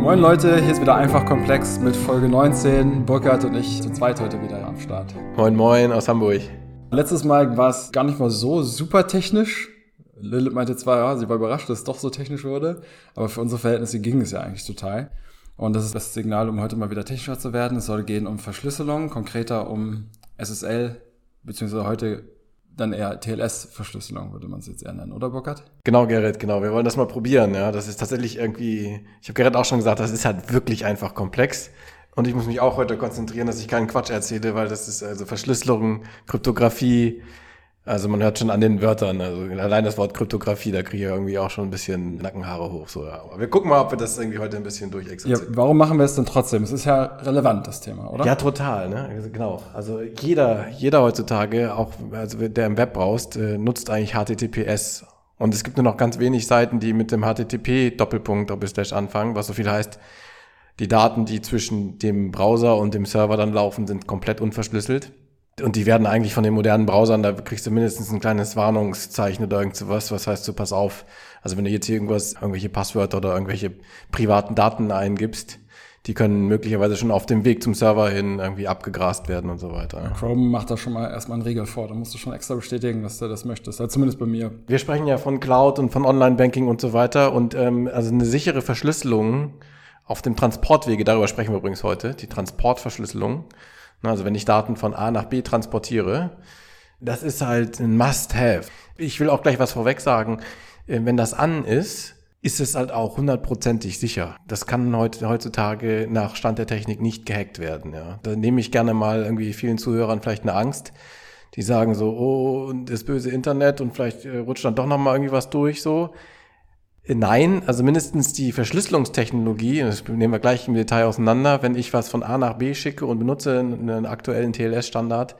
Moin Leute, hier ist wieder einfach komplex mit Folge 19. Burkhard und ich zu zweit heute wieder am Start. Moin Moin aus Hamburg. Letztes Mal war es gar nicht mal so super technisch. Lilith meinte zwar, ja, sie war überrascht, dass es doch so technisch wurde, aber für unsere Verhältnisse ging es ja eigentlich total. Und das ist das Signal, um heute mal wieder technischer zu werden. Es soll gehen um Verschlüsselung, konkreter um SSL, beziehungsweise heute dann eher TLS-Verschlüsselung, würde man es jetzt eher nennen, oder Burkhard? Genau, Gerrit, genau. Wir wollen das mal probieren. Ja, das ist tatsächlich irgendwie. Ich habe Gerrit auch schon gesagt, das ist halt wirklich einfach komplex. Und ich muss mich auch heute konzentrieren, dass ich keinen Quatsch erzähle, weil das ist also Verschlüsselung, Kryptographie, also man hört schon an den Wörtern, also allein das Wort Kryptographie, da kriege ich irgendwie auch schon ein bisschen Nackenhaare hoch. So. Aber wir gucken mal, ob wir das irgendwie heute ein bisschen durchexerzieren. Ja, warum machen wir es denn trotzdem? Es ist ja relevant, das Thema, oder? Ja, total, ne? Genau. Also jeder, jeder heutzutage, auch also der im Web brauchst, äh, nutzt eigentlich HTTPS. Und es gibt nur noch ganz wenig Seiten, die mit dem HTTP Doppelpunkt Doppelslash anfangen, was so viel heißt, die Daten, die zwischen dem Browser und dem Server dann laufen, sind komplett unverschlüsselt. Und die werden eigentlich von den modernen Browsern, da kriegst du mindestens ein kleines Warnungszeichen oder irgend sowas, was heißt so, pass auf. Also wenn du jetzt hier irgendwas, irgendwelche Passwörter oder irgendwelche privaten Daten eingibst, die können möglicherweise schon auf dem Weg zum Server hin irgendwie abgegrast werden und so weiter. Chrome macht da schon mal erstmal einen Regel vor. Da musst du schon extra bestätigen, dass du das möchtest. Also zumindest bei mir. Wir sprechen ja von Cloud und von Online-Banking und so weiter. Und ähm, also eine sichere Verschlüsselung auf dem Transportwege, darüber sprechen wir übrigens heute, die Transportverschlüsselung also wenn ich Daten von A nach B transportiere, das ist halt ein Must-Have. Ich will auch gleich was vorweg sagen. Äh, wenn das an ist, ist es halt auch hundertprozentig sicher. Das kann heutzutage nach Stand der Technik nicht gehackt werden. Ja. Da nehme ich gerne mal irgendwie vielen Zuhörern vielleicht eine Angst. Die sagen so, oh, das böse Internet und vielleicht äh, rutscht dann doch noch mal irgendwie was durch so. Nein, also mindestens die Verschlüsselungstechnologie, das nehmen wir gleich im Detail auseinander, wenn ich was von A nach B schicke und benutze einen aktuellen TLS-Standard,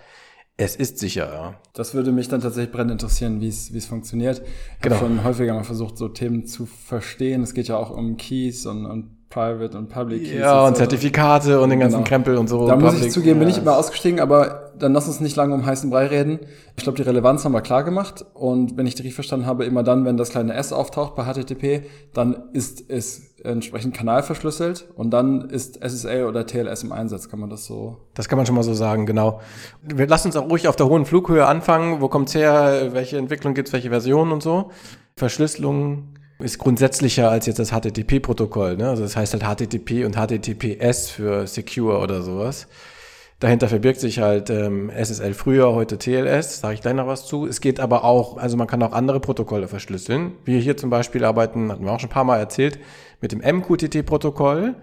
es ist sicher, ja. Das würde mich dann tatsächlich brennend interessieren, wie es, wie es funktioniert. Ich genau. habe schon häufiger mal versucht, so Themen zu verstehen. Es geht ja auch um Keys und, und Private und Public Keys. Ja, und Zertifikate und den ganzen genau. Krempel und so. Da muss ich zugeben, bin ich immer ausgestiegen, aber dann lass uns nicht lange um heißen Brei reden. Ich glaube, die Relevanz haben wir klar gemacht. Und wenn ich richtig verstanden habe, immer dann, wenn das kleine S auftaucht bei HTTP, dann ist es entsprechend kanalverschlüsselt und dann ist SSL oder TLS im Einsatz. Kann man das so? Das kann man schon mal so sagen, genau. Wir lassen uns auch ruhig auf der hohen Flughöhe anfangen. Wo kommt's her? Welche Entwicklung gibt's? Welche Versionen und so? Verschlüsselung ist grundsätzlicher als jetzt das HTTP-Protokoll. Ne? Also das heißt halt HTTP und HTTPS für Secure oder sowas. Dahinter verbirgt sich halt ähm, SSL früher, heute TLS, sage ich gleich noch was zu. Es geht aber auch, also man kann auch andere Protokolle verschlüsseln. Wir hier zum Beispiel arbeiten, hatten wir auch schon ein paar Mal erzählt, mit dem MQTT-Protokoll.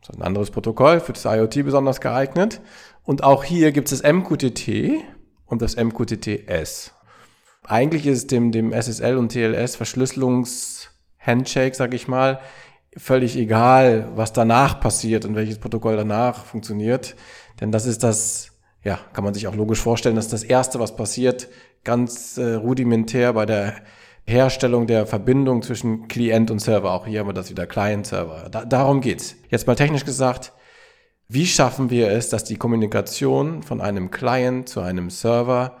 Das ist ein anderes Protokoll, für das IoT besonders geeignet. Und auch hier gibt es das MQTT und das MQTT-S. Eigentlich ist dem, dem SSL und TLS Verschlüsselungs-Handshake, sag ich mal, völlig egal, was danach passiert und welches Protokoll danach funktioniert. Denn das ist das, ja, kann man sich auch logisch vorstellen, dass das Erste, was passiert, ganz äh, rudimentär bei der Herstellung der Verbindung zwischen Client und Server. Auch hier haben wir das wieder Client-Server. Da, darum geht's. Jetzt mal technisch gesagt, wie schaffen wir es, dass die Kommunikation von einem Client zu einem Server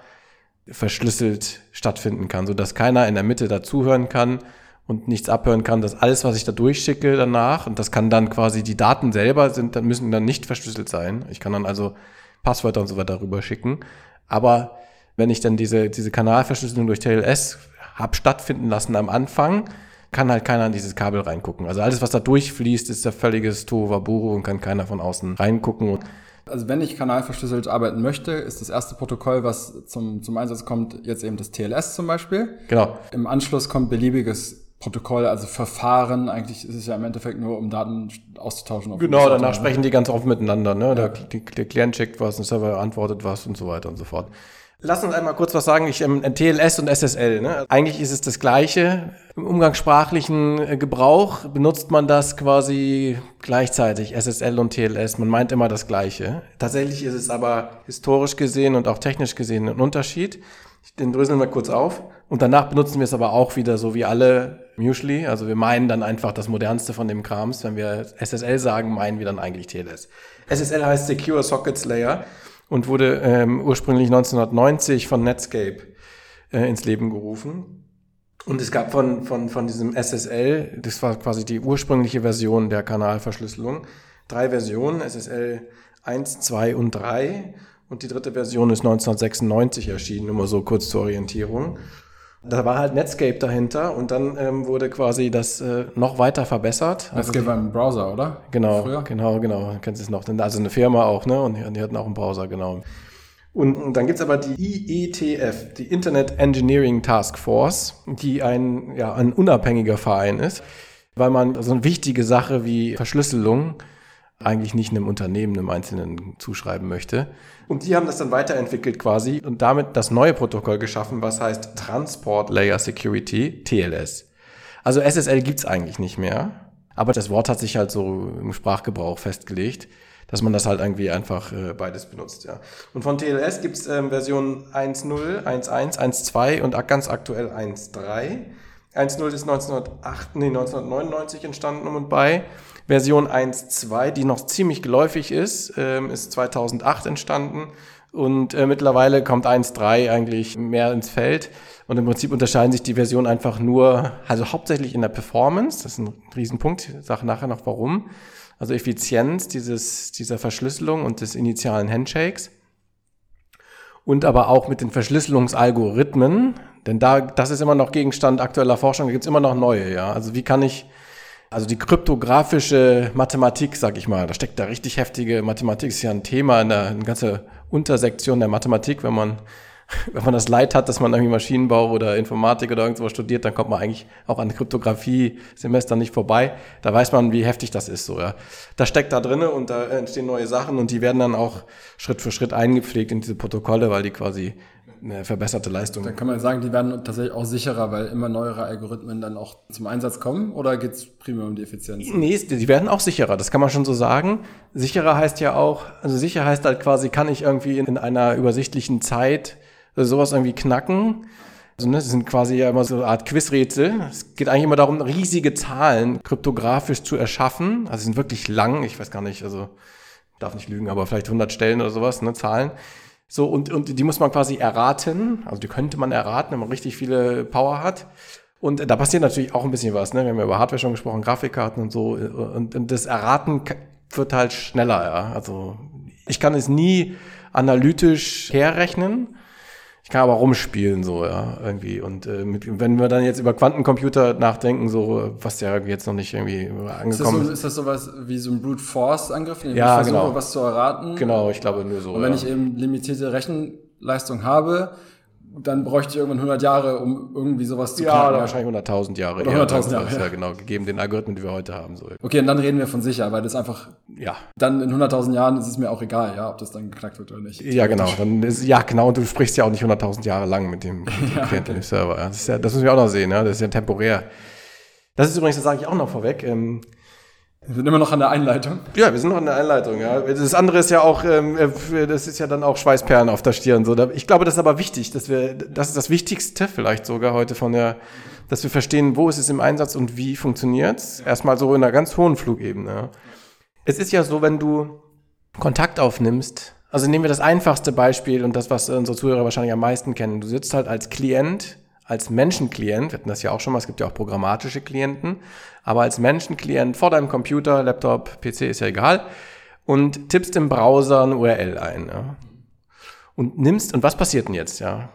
verschlüsselt stattfinden kann, so dass keiner in der Mitte dazuhören kann und nichts abhören kann, dass alles, was ich da durchschicke danach, und das kann dann quasi die Daten selber sind, dann müssen dann nicht verschlüsselt sein. Ich kann dann also Passwörter und so weiter darüber schicken. Aber wenn ich dann diese, diese Kanalverschlüsselung durch TLS hab stattfinden lassen am Anfang, kann halt keiner in dieses Kabel reingucken. Also alles, was da durchfließt, ist der völliges Tohuwaburu und kann keiner von außen reingucken. Also wenn ich kanalverschlüsselt arbeiten möchte, ist das erste Protokoll, was zum, zum Einsatz kommt, jetzt eben das TLS zum Beispiel. Genau. Im Anschluss kommt beliebiges Protokoll, also Verfahren. Eigentlich ist es ja im Endeffekt nur, um Daten auszutauschen. Genau, danach sprechen die ganz offen miteinander. Ne? Ja. Der, der Client checkt was, ein Server antwortet was und so weiter und so fort. Lass uns einmal kurz was sagen. Ich, ähm, TLS und SSL. Ne? Eigentlich ist es das Gleiche. Im umgangssprachlichen äh, Gebrauch benutzt man das quasi gleichzeitig, SSL und TLS. Man meint immer das Gleiche. Tatsächlich ist es aber historisch gesehen und auch technisch gesehen ein Unterschied. Den dröseln wir kurz auf. Und danach benutzen wir es aber auch wieder so wie alle usually. Also wir meinen dann einfach das modernste von dem Krams. Wenn wir SSL sagen, meinen wir dann eigentlich TLS. SSL heißt Secure Sockets Layer und wurde ähm, ursprünglich 1990 von Netscape äh, ins Leben gerufen. Und es gab von, von, von diesem SSL, das war quasi die ursprüngliche Version der Kanalverschlüsselung, drei Versionen, SSL 1, 2 und 3. Und die dritte Version ist 1996 erschienen, immer so kurz zur Orientierung. Da war halt Netscape dahinter und dann ähm, wurde quasi das äh, noch weiter verbessert. Netscape also, war ein Browser, oder? Genau, Früher? genau, genau. Kennst du es noch? Also eine Firma auch, ne? Und die, die hatten auch einen Browser, genau. Und, und dann gibt's aber die IETF, die Internet Engineering Task Force, die ein, ja, ein unabhängiger Verein ist, weil man so eine wichtige Sache wie Verschlüsselung eigentlich nicht einem Unternehmen, einem Einzelnen zuschreiben möchte. Und die haben das dann weiterentwickelt quasi und damit das neue Protokoll geschaffen, was heißt Transport Layer Security, TLS. Also SSL gibt's eigentlich nicht mehr, aber das Wort hat sich halt so im Sprachgebrauch festgelegt, dass man das halt irgendwie einfach äh, beides benutzt. Ja. Und von TLS gibt's ähm, Version 1.0, 1.1, 1.2 und ganz aktuell 1.3. 1.0 ist 1908, nee, 1999 entstanden um und bei. Version 1.2, die noch ziemlich geläufig ist, ähm, ist 2008 entstanden und äh, mittlerweile kommt 1.3 eigentlich mehr ins Feld. Und im Prinzip unterscheiden sich die Versionen einfach nur, also hauptsächlich in der Performance, das ist ein Riesenpunkt, ich sage nachher noch warum. Also Effizienz dieses, dieser Verschlüsselung und des initialen Handshakes. Und aber auch mit den Verschlüsselungsalgorithmen, denn da, das ist immer noch Gegenstand aktueller Forschung, da gibt's immer noch neue, ja. Also wie kann ich also die kryptografische Mathematik, sag ich mal, da steckt da richtig heftige Mathematik, ist ja ein Thema in der eine ganze Untersektion der Mathematik, wenn man wenn man das Leid hat, dass man irgendwie Maschinenbau oder Informatik oder irgendwas studiert, dann kommt man eigentlich auch an Kryptographie-Semester nicht vorbei. Da weiß man, wie heftig das ist, so, ja. Da steckt da drinne und da entstehen neue Sachen und die werden dann auch Schritt für Schritt eingepflegt in diese Protokolle, weil die quasi eine verbesserte Leistung. Dann kann man sagen, die werden tatsächlich auch sicherer, weil immer neuere Algorithmen dann auch zum Einsatz kommen oder geht es primär um die Effizienz? Nee, die werden auch sicherer, das kann man schon so sagen. Sicherer heißt ja auch, also sicher heißt halt quasi, kann ich irgendwie in, in einer übersichtlichen Zeit sowas irgendwie knacken. Also, ne, das sind quasi ja immer so eine Art Quizrätsel. Es geht eigentlich immer darum, riesige Zahlen kryptografisch zu erschaffen. Also sie sind wirklich lang, ich weiß gar nicht, also darf nicht lügen, aber vielleicht 100 Stellen oder sowas, ne, Zahlen. So, und, und die muss man quasi erraten. Also die könnte man erraten, wenn man richtig viele Power hat. Und da passiert natürlich auch ein bisschen was. Ne? Wir haben ja über Hardware schon gesprochen, Grafikkarten und so. Und, und das Erraten wird halt schneller. Ja? Also ich kann es nie analytisch herrechnen. Kann aber rumspielen so, ja, irgendwie. Und äh, mit, wenn wir dann jetzt über Quantencomputer nachdenken, so, was ja jetzt noch nicht irgendwie angekommen ist. Das so, ist das sowas wie so ein Brute Force Angriff, in ja, ich versuche, genau. was zu erraten? Genau, ich glaube nur so. Und wenn ja. ich eben limitierte Rechenleistung habe, dann bräuchte ich irgendwann 100 Jahre, um irgendwie sowas zu ja, knacken. Ja, wahrscheinlich 100.000 Jahre. Oder 100.000 Jahre. Ja. ja, genau, gegeben den Algorithmen, die wir heute haben. So. Okay, und dann reden wir von sicher, weil das einfach, ja. dann in 100.000 Jahren ist es mir auch egal, ja, ob das dann geknackt wird oder nicht. Ja, genau. Dann ist, ja, genau, und du sprichst ja auch nicht 100.000 Jahre lang mit dem, mit dem ja, okay. Server. Das, ist ja, das müssen wir auch noch sehen, ja, das ist ja temporär. Das ist übrigens, das sage ich auch noch vorweg, ähm, wir sind immer noch an der Einleitung. Ja, wir sind noch an der Einleitung. Ja. Das andere ist ja auch, ähm, äh, das ist ja dann auch Schweißperlen auf der Stirn. So, ich glaube, das ist aber wichtig, dass wir, das ist das Wichtigste vielleicht sogar heute von der, dass wir verstehen, wo ist es im Einsatz und wie funktioniert es. Erstmal so in einer ganz hohen Flugebene. Es ist ja so, wenn du Kontakt aufnimmst, also nehmen wir das einfachste Beispiel und das, was unsere Zuhörer wahrscheinlich am meisten kennen. Du sitzt halt als Klient als Menschenklient, wir hatten das ja auch schon mal, es gibt ja auch programmatische Klienten, aber als Menschenklient vor deinem Computer, Laptop, PC ist ja egal, und tippst im Browser eine URL ein. Ja. Und nimmst, und was passiert denn jetzt, ja?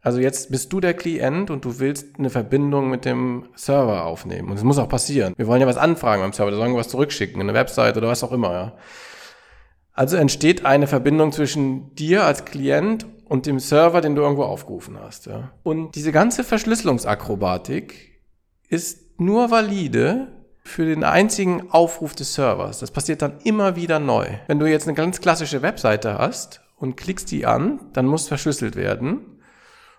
Also jetzt bist du der Klient und du willst eine Verbindung mit dem Server aufnehmen. Und es muss auch passieren. Wir wollen ja was anfragen beim Server, da sollen wir was zurückschicken, eine Website oder was auch immer, ja. Also entsteht eine Verbindung zwischen dir als Klient und dem Server, den du irgendwo aufgerufen hast. Ja. Und diese ganze Verschlüsselungsakrobatik ist nur valide für den einzigen Aufruf des Servers. Das passiert dann immer wieder neu. Wenn du jetzt eine ganz klassische Webseite hast und klickst die an, dann muss verschlüsselt werden.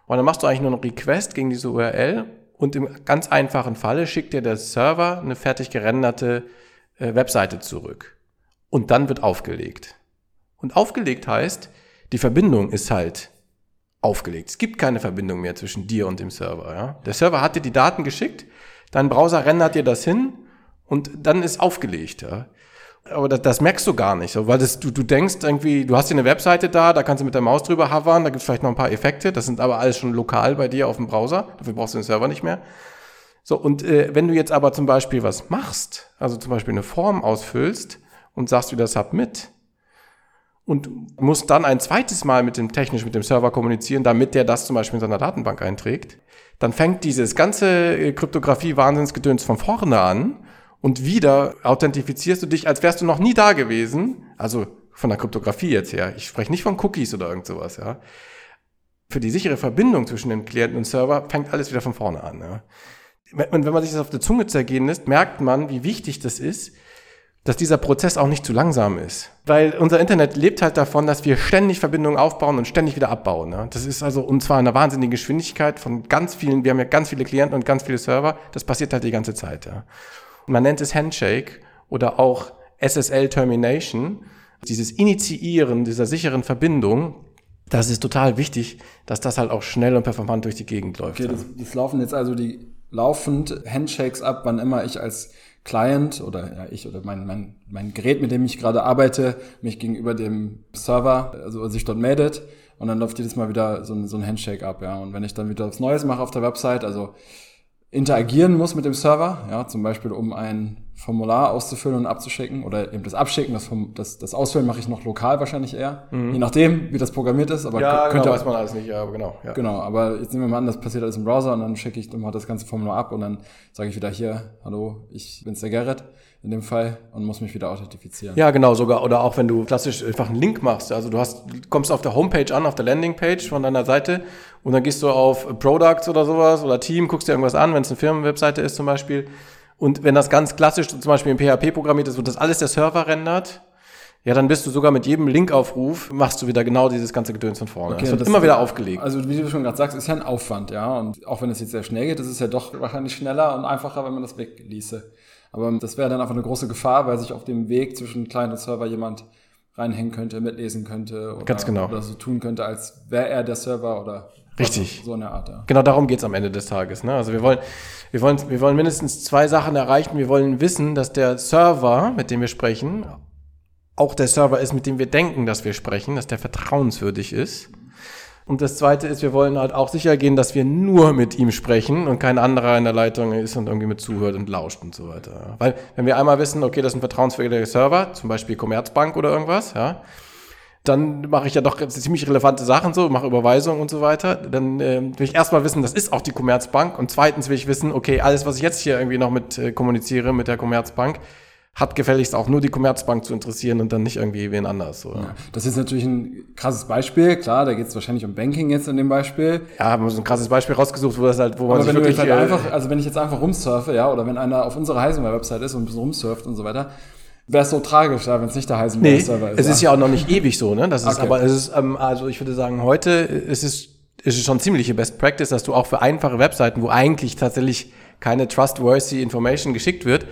Und dann machst du eigentlich nur einen Request gegen diese URL und im ganz einfachen Falle schickt dir der Server eine fertig gerenderte äh, Webseite zurück. Und dann wird aufgelegt. Und aufgelegt heißt, die Verbindung ist halt aufgelegt. Es gibt keine Verbindung mehr zwischen dir und dem Server. Ja? Der Server hat dir die Daten geschickt, dein Browser rendert dir das hin und dann ist aufgelegt. Ja? Aber das, das merkst du gar nicht, so, weil das, du, du denkst irgendwie, du hast hier eine Webseite da, da kannst du mit der Maus drüber hovern, da gibt es vielleicht noch ein paar Effekte, das sind aber alles schon lokal bei dir auf dem Browser, dafür brauchst du den Server nicht mehr. So, und äh, wenn du jetzt aber zum Beispiel was machst, also zum Beispiel eine Form ausfüllst und sagst wieder Submit und musst dann ein zweites Mal mit dem technisch mit dem Server kommunizieren, damit der das zum Beispiel in seiner Datenbank einträgt, dann fängt dieses ganze äh, Kryptographie-Wahnsinnsgedöns von vorne an und wieder authentifizierst du dich, als wärst du noch nie da gewesen. Also von der Kryptographie jetzt her. Ich spreche nicht von Cookies oder irgend sowas, ja. Für die sichere Verbindung zwischen dem Klienten und Server fängt alles wieder von vorne an, ja wenn, wenn man sich das auf der Zunge zergehen lässt, merkt man, wie wichtig das ist, dass dieser Prozess auch nicht zu langsam ist. Weil unser Internet lebt halt davon, dass wir ständig Verbindungen aufbauen und ständig wieder abbauen. Ne? Das ist also, und zwar in einer wahnsinnigen Geschwindigkeit von ganz vielen, wir haben ja ganz viele Klienten und ganz viele Server, das passiert halt die ganze Zeit. Ja? Und man nennt es Handshake oder auch SSL Termination, dieses Initiieren dieser sicheren Verbindung, das ist total wichtig, dass das halt auch schnell und performant durch die Gegend läuft. Okay, das, das laufen jetzt also die laufend Handshakes ab, wann immer ich als Client oder ja, ich oder mein, mein, mein Gerät, mit dem ich gerade arbeite, mich gegenüber dem Server, also sich dort meldet und dann läuft jedes Mal wieder so ein, so ein Handshake ab, ja. Und wenn ich dann wieder was Neues mache auf der Website, also interagieren muss mit dem Server, ja, zum Beispiel um ein Formular auszufüllen und abzuschicken oder eben das Abschicken, das, das, das Ausfüllen mache ich noch lokal wahrscheinlich eher, mhm. je nachdem, wie das programmiert ist. Aber ja, könnte genau, weiß man alles nicht, ja, genau. Ja. Genau, aber jetzt nehmen wir mal an, das passiert alles im Browser und dann schicke ich mal das ganze Formular ab und dann sage ich wieder hier, hallo, ich bin's der Gerrit in dem Fall und muss mich wieder authentifizieren. Ja, genau, sogar. Oder auch wenn du klassisch einfach einen Link machst. Also du hast, kommst auf der Homepage an, auf der Landingpage von deiner Seite und dann gehst du auf Products oder sowas oder Team, guckst dir irgendwas an, wenn es eine Firmenwebseite ist zum Beispiel. Und wenn das ganz klassisch zum Beispiel in PHP programmiert ist, wird das alles der Server rendert. Ja, dann bist du sogar mit jedem Linkaufruf, machst du wieder genau dieses ganze Gedöns von vorne. Okay, es wird immer wieder aufgelegt. Also wie du schon gerade sagst, ist ja ein Aufwand, ja. Und auch wenn es jetzt sehr schnell geht, ist es ja doch wahrscheinlich schneller und einfacher, wenn man das wegließe. Aber das wäre dann einfach eine große Gefahr, weil sich auf dem Weg zwischen Client und Server jemand reinhängen könnte, mitlesen könnte oder, genau. oder so tun könnte, als wäre er der Server oder Richtig. so eine Art. Ja. Genau darum geht's am Ende des Tages. Ne? Also wir wollen, wir, wollen, wir wollen mindestens zwei Sachen erreichen. Wir wollen wissen, dass der Server, mit dem wir sprechen, auch der Server ist, mit dem wir denken, dass wir sprechen, dass der vertrauenswürdig ist. Und das Zweite ist, wir wollen halt auch sicher gehen, dass wir nur mit ihm sprechen und kein anderer in der Leitung ist und irgendwie mit zuhört und lauscht und so weiter. Weil wenn wir einmal wissen, okay, das ist ein vertrauenswürdiger Server, zum Beispiel Commerzbank oder irgendwas, ja, dann mache ich ja doch ziemlich relevante Sachen so, mache Überweisungen und so weiter. Dann äh, will ich erstmal wissen, das ist auch die Commerzbank. Und zweitens will ich wissen, okay, alles, was ich jetzt hier irgendwie noch mit äh, kommuniziere mit der Commerzbank, hat gefälligst auch nur die Commerzbank zu interessieren und dann nicht irgendwie wen anders. So. Ja, das ist natürlich ein krasses Beispiel, klar, da geht es wahrscheinlich um Banking jetzt in dem Beispiel. Ja, haben wir so ein krasses Beispiel rausgesucht, wo das halt, wo man sich wirklich... Halt einfach, also wenn ich jetzt einfach rumsurfe, ja, oder wenn einer auf unserer Heisenberg-Website ist und ein bisschen rumsurft und so weiter, wäre es so tragisch, ja, wenn es nicht der Heisenberg-Server nee, ist. Es ist ja auch noch nicht ewig so, ne? Das ist, okay. aber es ist, ähm, also ich würde sagen, heute ist es, ist es schon ziemliche Best Practice, dass du auch für einfache Webseiten, wo eigentlich tatsächlich keine trustworthy Information geschickt wird,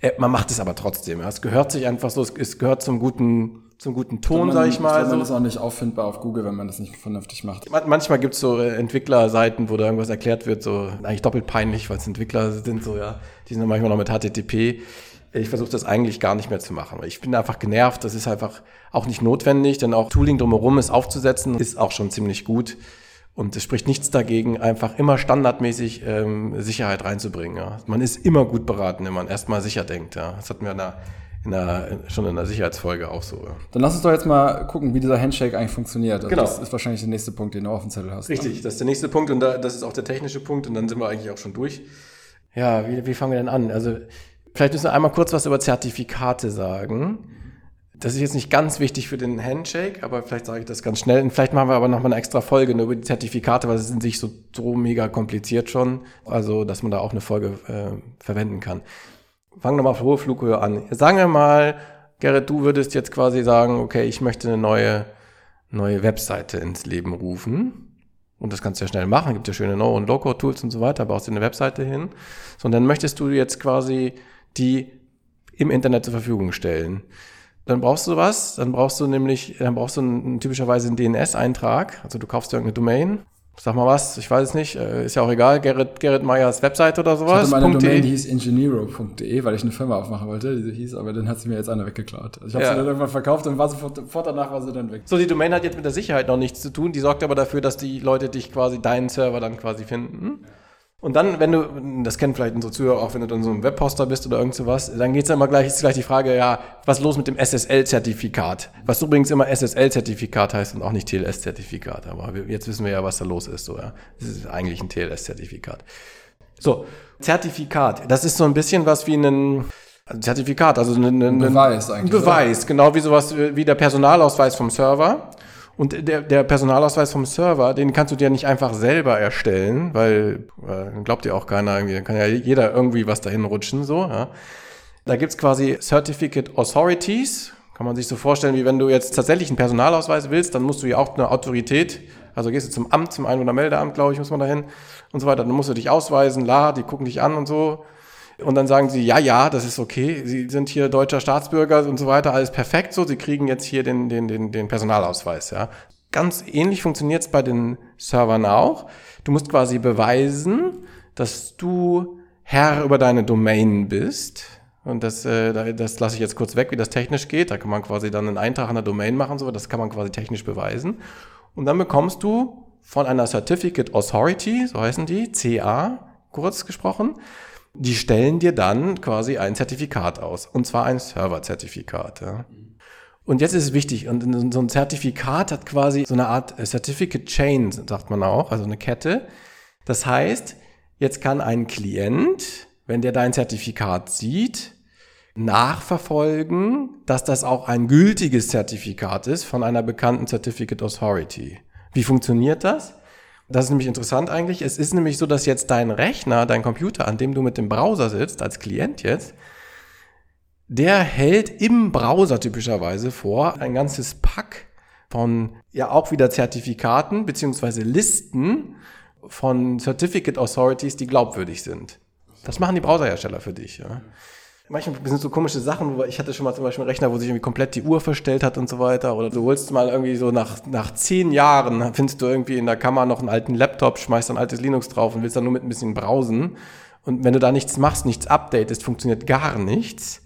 äh, man macht es aber trotzdem. Ja. Es gehört sich einfach so, es gehört zum guten, zum guten Ton, man, sag ich mal. Man ist auch nicht auffindbar auf Google, wenn man das nicht vernünftig macht. Manchmal gibt's so äh, Entwicklerseiten, wo da irgendwas erklärt wird, so eigentlich doppelt peinlich, weil es Entwickler sind, so ja, die sind manchmal noch mit HTTP. Ich versuche das eigentlich gar nicht mehr zu machen, weil ich bin einfach genervt. Das ist einfach auch nicht notwendig, denn auch Tooling drumherum ist aufzusetzen, ist auch schon ziemlich gut. Und es spricht nichts dagegen, einfach immer standardmäßig ähm, Sicherheit reinzubringen. Ja. Man ist immer gut beraten, wenn man erstmal sicher denkt. Ja. Das hatten wir in der, in der, schon in der Sicherheitsfolge auch so. Ja. Dann lass uns doch jetzt mal gucken, wie dieser Handshake eigentlich funktioniert. Also genau. Das ist wahrscheinlich der nächste Punkt, den du auf dem Zettel hast. Ne? Richtig, ne? das ist der nächste Punkt und da, das ist auch der technische Punkt und dann sind wir eigentlich auch schon durch. Ja, wie, wie fangen wir denn an? Also vielleicht müssen wir einmal kurz was über Zertifikate sagen das ist jetzt nicht ganz wichtig für den Handshake, aber vielleicht sage ich das ganz schnell. Und vielleicht machen wir aber noch mal eine extra Folge nur über die Zertifikate, weil es in sich so, so mega kompliziert schon. Also, dass man da auch eine Folge äh, verwenden kann. Fangen wir mal auf hohe Flughöhe an. Sagen wir mal, Gerrit, du würdest jetzt quasi sagen, okay, ich möchte eine neue, neue Webseite ins Leben rufen. Und das kannst du ja schnell machen. Gibt ja schöne No- und Low-Code-Tools und so weiter, baust dir eine Webseite hin. So, und dann möchtest du jetzt quasi die im Internet zur Verfügung stellen. Dann brauchst du was, dann brauchst du nämlich, dann brauchst du einen, typischerweise einen DNS-Eintrag. Also du kaufst dir irgendeine Domain, sag mal was, ich weiß es nicht, äh, ist ja auch egal, Gerrit, Gerrit Meyers Webseite oder sowas. Ich hatte meine Domain, die hieß engineero.de, weil ich eine Firma aufmachen wollte, die so hieß, aber dann hat sie mir jetzt einer weggeklaut. Also ich habe Ja. sie dann irgendwann verkauft und war sofort, sofort danach war sie dann weg. So, die Domain hat jetzt mit der Sicherheit noch nichts zu tun, die sorgt aber dafür, dass die Leute dich quasi, deinen Server dann quasi finden. Und dann, wenn du, das kennen vielleicht unsere Zuhörer auch, wenn du dann so ein Webposter bist oder irgend sowas, dann geht's dann immer gleich, ist gleich die Frage, ja, was ist los mit dem SSL-Zertifikat? Was übrigens immer SSL-Zertifikat heißt und auch nicht TLS-Zertifikat. Aber wir, jetzt wissen wir ja, was da los ist. So, ja. Das ist eigentlich ein TLS-Zertifikat. So, Zertifikat, das ist so ein bisschen was wie ein also Zertifikat, also ein, ein, ein Beweis eigentlich, Ein Beweis, genau wie sowas wie der Personalausweis vom Server. Und der, der Personalausweis vom Server, den kannst du dir nicht einfach selber erstellen, weil äh, glaubt dir auch keiner, irgendwie, kann ja jeder irgendwie was dahin rutschen, so. Ja. Da gibt's quasi Certificate Authorities. Kann man sich so vorstellen, wie wenn du jetzt tatsächlich einen Personalausweis willst, dann musst du ja auch eine Autorität, also gehst du zum Amt, zum Einwohnermeldeamt, glaube ich, muss man dahin und so weiter. Dann musst du dich ausweisen, la, die gucken dich an und so. Und dann sagen sie, ja, ja, das ist okay, Sie sind hier deutscher Staatsbürger und so weiter, alles perfekt so, Sie kriegen jetzt hier den, den, den, den Personalausweis, ja. Ganz ähnlich funktioniert es bei den Servern auch. Du musst quasi beweisen, dass du Herr über deine Domain bist. Und das, äh, da- das lasse ich jetzt kurz weg, wie das technisch geht. Da kann man quasi dann einen Eintrag an der Domain machen, so, das kann man quasi technisch beweisen. Und dann bekommst du von einer Certificate Authority, so heißen die, CA, kurz gesprochen, die stellen dir dann quasi ein Zertifikat aus. Und zwar ein Server-Zertifikat. Ja. Und jetzt ist es wichtig, und so ein Zertifikat hat quasi so eine Art äh, Certificate Chain, sagt man auch, also eine Kette. Das heißt, jetzt kann ein Klient, wenn der dein Zertifikat sieht, nachverfolgen, dass das auch ein gültiges Zertifikat ist von einer bekannten Certificate Authority. Wie funktioniert das? Das ist nämlich interessant eigentlich. Es ist nämlich so, dass jetzt dein Rechner, dein Computer, an dem du mit dem Browser sitzt, als Klient jetzt, der hält im Browser typischerweise vor ein ganzes Pack von ja auch wieder Zertifikaten beziehungsweise Listen von Certificate Authorities, die glaubwürdig sind. Das machen die Browserhersteller für dich. Ja. Manchmal sind so komische Sachen, ich hatte schon mal zum Beispiel einen Rechner, wo sich irgendwie komplett die Uhr verstellt hat und so weiter. Oder du holst mal irgendwie so nach, nach zehn Jahren, findest du irgendwie in der Kammer noch einen alten Laptop, schmeißt ein altes Linux drauf und willst dann nur mit ein bisschen browsen. Und wenn du da nichts machst, nichts updatest, funktioniert gar nichts.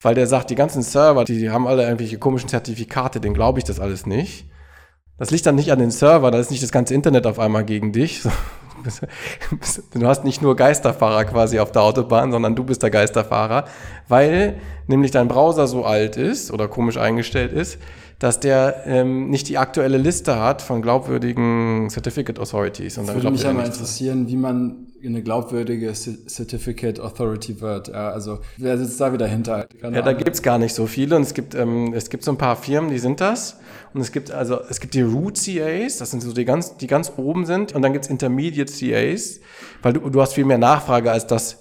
Weil der sagt, die ganzen Server, die, die haben alle irgendwelche komischen Zertifikate, denen glaube ich das alles nicht. Das liegt dann nicht an den Server, da ist nicht das ganze Internet auf einmal gegen dich. Du hast nicht nur Geisterfahrer quasi auf der Autobahn, sondern du bist der Geisterfahrer, weil nämlich dein Browser so alt ist oder komisch eingestellt ist, dass der ähm, nicht die aktuelle Liste hat von glaubwürdigen Certificate Authorities. Und Das würde mich ja mal nicht. interessieren, wie man eine glaubwürdige Certificate Authority wird. Ja, also wer sitzt da wieder hinter? Keine Ja, da gibt's gar nicht so viele und es gibt, ähm, es gibt so ein paar Firmen, die sind das. Und es gibt also, es gibt die Root CAs, das sind so die ganz, die ganz oben sind. Und dann gibt's Intermediate CAs, weil du, du hast viel mehr Nachfrage als das.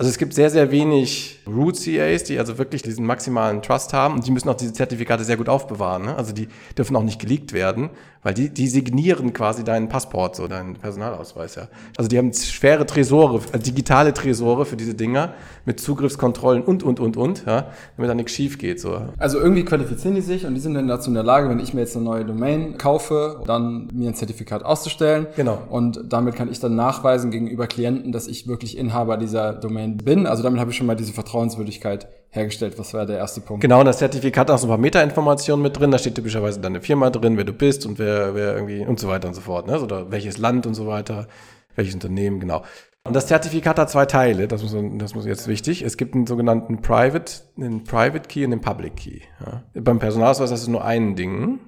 Also es gibt sehr, sehr wenig Root CAs, die also wirklich diesen maximalen Trust haben und die müssen auch diese Zertifikate sehr gut aufbewahren. Ne? Also die dürfen auch nicht geleakt werden, weil die, die signieren quasi deinen Passport, so deinen Personalausweis, ja. Also die haben schwere Tresore, also digitale Tresore für diese Dinger mit Zugriffskontrollen und, und, und, und, ja, damit da nichts schief geht, so. Also irgendwie qualifizieren die sich und die sind dann dazu in der Lage, wenn ich mir jetzt eine neue Domain kaufe, dann mir ein Zertifikat auszustellen. Genau. Und damit kann ich dann nachweisen gegenüber Klienten, dass ich wirklich Inhaber dieser Domain bin. Also damit habe ich schon mal diese Vertrauenswürdigkeit hergestellt. Was war der erste Punkt? Genau, und das Zertifikat hat auch so ein paar Metainformationen mit drin. Da steht typischerweise deine Firma drin, wer du bist und wer, wer irgendwie und so weiter und so fort. Ne? Oder welches Land und so weiter, welches Unternehmen, genau. Und das Zertifikat hat zwei Teile, das muss, das muss jetzt wichtig. Es gibt einen sogenannten Private, einen Private Key und einen Public Key. Ja. Beim Personalausweis hast du nur ein Ding.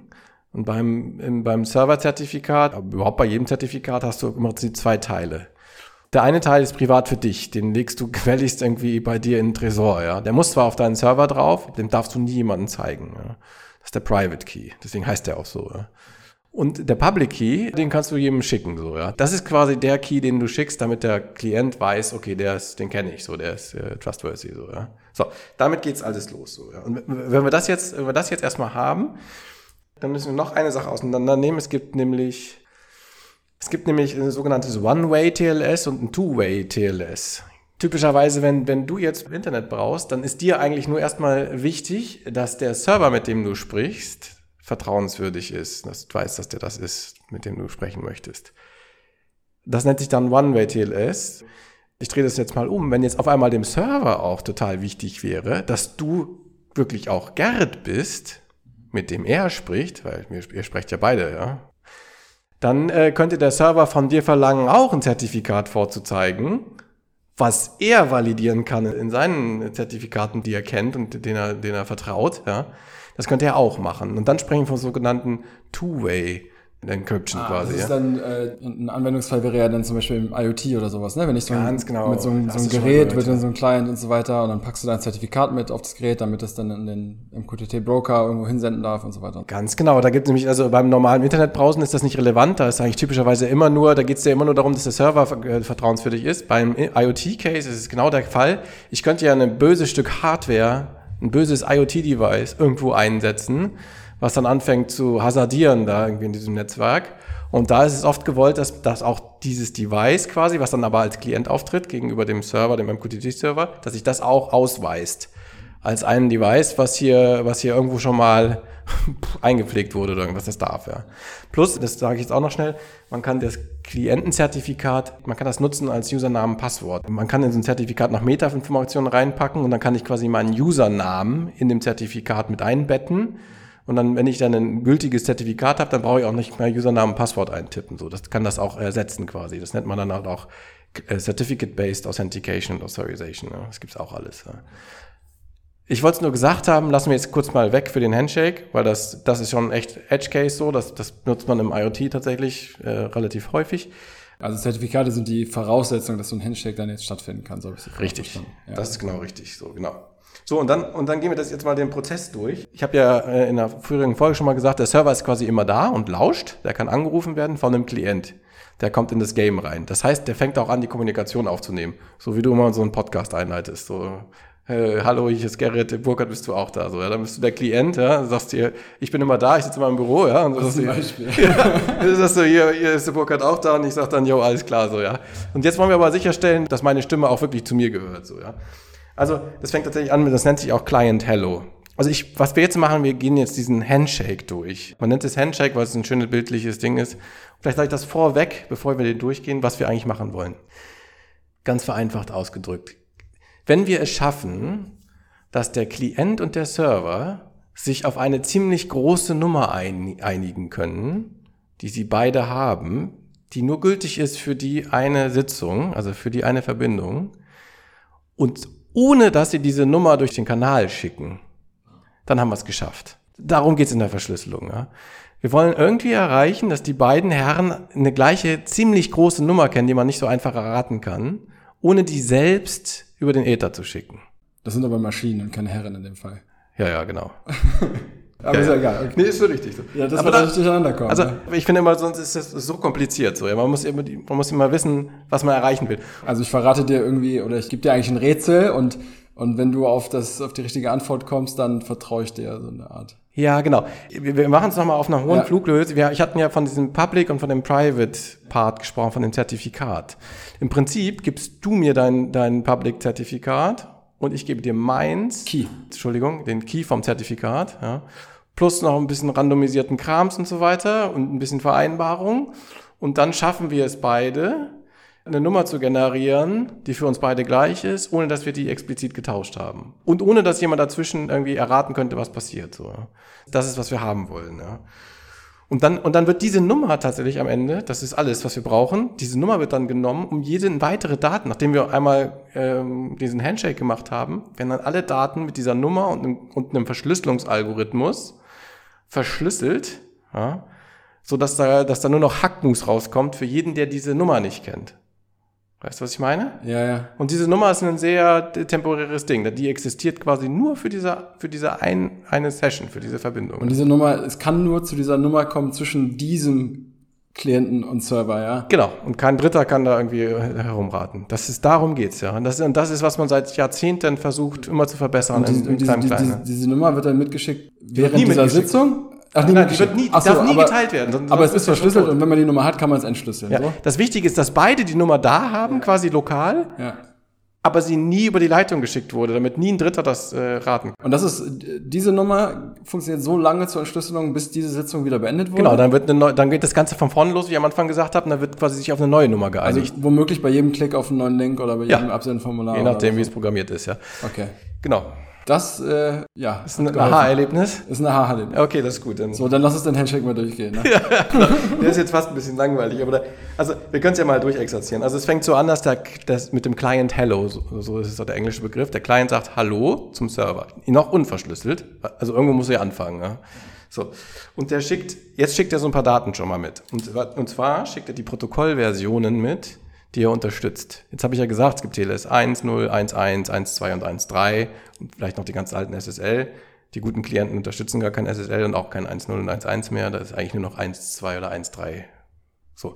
Und beim, im, beim Server-Zertifikat, überhaupt bei jedem Zertifikat hast du immer die zwei Teile. Der eine Teil ist privat für dich, den legst du gefälligst irgendwie bei dir in den Tresor, ja. Der muss zwar auf deinen Server drauf, dem darfst du nie jemandem zeigen, ja. Das ist der Private Key, deswegen heißt der auch so, ja. Und der Public Key, den kannst du jedem schicken, so, ja. Das ist quasi der Key, den du schickst, damit der Klient weiß, okay, der ist, den kenne ich, so, der ist äh, trustworthy, so, ja. So, damit geht's alles los, so, ja. Und wenn wir das jetzt, wenn wir das jetzt erstmal haben, dann müssen wir noch eine Sache auseinandernehmen. Es gibt nämlich es gibt nämlich ein sogenanntes One-Way-TLS und ein Two-Way-TLS. Typischerweise, wenn, wenn du jetzt Internet brauchst, dann ist dir eigentlich nur erstmal wichtig, dass der Server, mit dem du sprichst, vertrauenswürdig ist, dass du weißt, dass der das ist, mit dem du sprechen möchtest. Das nennt sich dann One-Way TLS. Ich drehe das jetzt mal um. Wenn jetzt auf einmal dem Server auch total wichtig wäre, dass du wirklich auch Gerrit bist, mit dem er spricht, weil ihr sprecht ja beide, ja, dann äh, könnte der Server von dir verlangen, auch ein Zertifikat vorzuzeigen, was er validieren kann in seinen Zertifikaten, die er kennt und denen er, denen er vertraut. Ja. Das könnte er auch machen. Und dann sprechen wir vom sogenannten Two-Way Encryption ah, quasi. Das ist dann äh, ein Anwendungsfall wäre ja dann zum Beispiel im IoT oder sowas, ne? Wenn ich so Ganz genau. mit so, einem, so einem Gerät, mit so einem Client und so weiter und dann packst du dein Zertifikat mit auf das Gerät, damit es dann in den MQTT-Broker irgendwo hinsenden darf und so weiter. Ganz genau. Da gibt es nämlich, also beim normalen Internetbrowsen ist das nicht relevant. Da ist eigentlich typischerweise immer nur, da geht es ja immer nur darum, dass der Server äh, vertrauenswürdig ist. Beim IoT-Case ist es genau der Fall. Ich könnte ja ein böses Stück Hardware, ein böses IoT-Device irgendwo einsetzen was dann anfängt zu hasardieren da irgendwie in diesem Netzwerk. Und da ist es oft gewollt, dass, dass auch dieses Device quasi, was dann aber als Klient auftritt gegenüber dem Server, dem MQTT-Server, dass sich das auch ausweist als ein Device, was hier, was hier irgendwo schon mal eingepflegt wurde oder irgendwas, das darf, ja. Plus, das sage ich jetzt auch noch schnell, man kann das Klientenzertifikat, man kann das nutzen als Usernamen, Passwort. Man kann in so ein Zertifikat noch Meta-Informationen reinpacken und dann kann ich quasi meinen Usernamen in dem Zertifikat mit einbetten und dann, wenn ich dann ein gültiges Zertifikat habe, dann brauche ich auch nicht mehr Username und Passwort eintippen. So, das kann das auch ersetzen quasi. Das nennt man dann halt auch äh, Certificate-Based Authentication und Authorization. Ja. Das gibt's auch alles. Ja. Ich wollte es nur gesagt haben, lassen wir jetzt kurz mal weg für den Handshake, weil das, das ist schon echt Edge Case so. Das, das nutzt man im IoT tatsächlich äh, relativ häufig. Also Zertifikate sind die Voraussetzung, dass so ein Handshake dann jetzt stattfinden kann, so habe ich es Richtig. Ja. Das ist genau richtig. So, genau. So, und dann, und dann gehen wir das jetzt mal den Prozess durch. Ich habe ja äh, in der früheren Folge schon mal gesagt, der Server ist quasi immer da und lauscht. Der kann angerufen werden von einem Klient. Der kommt in das Game rein. Das heißt, der fängt auch an, die Kommunikation aufzunehmen. So wie du immer so einen Podcast einleitest. So, äh, hallo, ich ist Gerrit, Burkhard, bist du auch da? So, ja, dann bist du der Klient, ja, sagst dir, ich bin immer da, ich sitze immer im Büro, ja. Und so das ist Beispiel. Ja, dann sagst du, hier, hier ist der Burkhard auch da und ich sag dann, jo, alles klar, so, ja. Und jetzt wollen wir aber sicherstellen, dass meine Stimme auch wirklich zu mir gehört, so, ja. Also das fängt tatsächlich an das nennt sich auch Client Hello. Also ich, was wir jetzt machen, wir gehen jetzt diesen Handshake durch. Man nennt es Handshake, weil es ein schönes bildliches Ding ist. Vielleicht sage ich das vorweg, bevor wir den durchgehen, was wir eigentlich machen wollen. Ganz vereinfacht ausgedrückt. Wenn wir es schaffen, dass der Klient und der Server sich auf eine ziemlich große Nummer einigen können, die sie beide haben, die nur gültig ist für die eine Sitzung, also für die eine Verbindung, und ohne dass sie diese Nummer durch den Kanal schicken, dann haben wir es geschafft. Darum geht es in der Verschlüsselung. Ja. Wir wollen irgendwie erreichen, dass die beiden Herren eine gleiche, ziemlich große Nummer kennen, die man nicht so einfach erraten kann, ohne die selbst über den Äther zu schicken. Das sind aber Maschinen und keine Herren in dem Fall. Ja, ja, genau. Aber ja, ist ja egal. Okay. Nee, ist so richtig so. Ja, das aber wird nicht durcheinander kommen. Also, ich finde immer, sonst ist das so kompliziert so. Ja, man muss immer, man muss immer wissen, was man erreichen will. Also ich verrate dir irgendwie, oder ich gebe dir eigentlich ein Rätsel und, und wenn du auf das, auf die richtige Antwort kommst, dann vertraue ich dir so eine Art. Ja, genau. Wir, machen es nochmal auf einer hohen ja. Flughöhe. Wir, ich hatte ja von diesem Public und von dem Private Part gesprochen, von dem Zertifikat. Im Prinzip gibst du mir dein, dein Public-Zertifikat und ich gebe dir meins. Key. Entschuldigung, den Key vom Zertifikat. Ja plus noch ein bisschen randomisierten Krams und so weiter und ein bisschen Vereinbarung. Und dann schaffen wir es beide, eine Nummer zu generieren, die für uns beide gleich ist, ohne dass wir die explizit getauscht haben. Und ohne dass jemand dazwischen irgendwie erraten könnte, was passiert. So. Das ist, was wir haben wollen. Ja. Und dann, und dann wird diese Nummer tatsächlich am Ende, das ist alles, was wir brauchen, diese Nummer wird dann genommen, um jede weitere Daten, nachdem wir einmal ähm, diesen Handshake gemacht haben, werden dann alle Daten mit dieser Nummer und einem, und einem Verschlüsselungsalgorithmus verschlüsselt, ja, so dass da, dass da nur noch Hackmus rauskommt für jeden, der diese Nummer nicht kennt. Weißt du, was ich meine? Ja, ja. Und diese Nummer ist ein sehr temporäres Ding. Die existiert quasi nur für diese, für diese ein, eine Session, für diese Verbindung. Und diese Nummer, es kann nur zu dieser Nummer kommen zwischen diesem Klienten und Server, ja? Genau. Und kein Dritter kann da irgendwie herumraten. Das ist, darum geht's, ja. Und das, und das ist, was man seit Jahrzehnten versucht, immer zu verbessern. Und, diese, in, in diese, diese, diese, Nummer wird dann mitgeschickt während dieser Sitzung? Ach, Nein, die wird nie, Ach so, darf nie aber, geteilt werden. aber es ist verschlüsselt und wenn man die Nummer hat, kann man es entschlüsseln. Ja. So? Das Wichtige ist, dass beide die Nummer da haben, ja. quasi lokal. Ja. Aber sie nie über die Leitung geschickt wurde, damit nie ein Dritter das äh, raten kann. Und das ist, diese Nummer funktioniert so lange zur Entschlüsselung, bis diese Sitzung wieder beendet wurde? Genau, dann wird eine neu, dann geht das Ganze von vorne los, wie ich am Anfang gesagt habe, und dann wird quasi sich auf eine neue Nummer Also geeinigt. ich, womöglich bei jedem Klick auf einen neuen Link oder bei Ja. jedem Absendeformular. je nachdem, wie oder es programmiert ist, ja. so. Okay. Genau. Das, äh, ja. Ist ein. Aha-Erlebnis. Ist ein aha Okay, das ist gut. Dann So, dann lass uns den Handshake mal durchgehen. Ne? Der ist jetzt fast ein bisschen langweilig, aber da, also wir können es ja mal durchexerzieren. Also es fängt so an, dass der, das mit dem Client Hello, so, so ist es der englische Begriff, der Client sagt Hallo zum Server, noch unverschlüsselt, also irgendwo muss er ja anfangen. Ja? So. Und der schickt, jetzt schickt er so ein paar Daten schon mal mit. Und, und zwar schickt er die Protokollversionen mit, die er unterstützt. Jetzt habe ich ja gesagt, es gibt TLS 1, 0, 1, 1, 1, 2 und 1, 3 und vielleicht noch die ganz alten SSL. Die guten Klienten unterstützen gar kein SSL und auch kein 1.0 und 1.1 mehr. Da ist eigentlich nur noch 1.2 oder 1.3. So.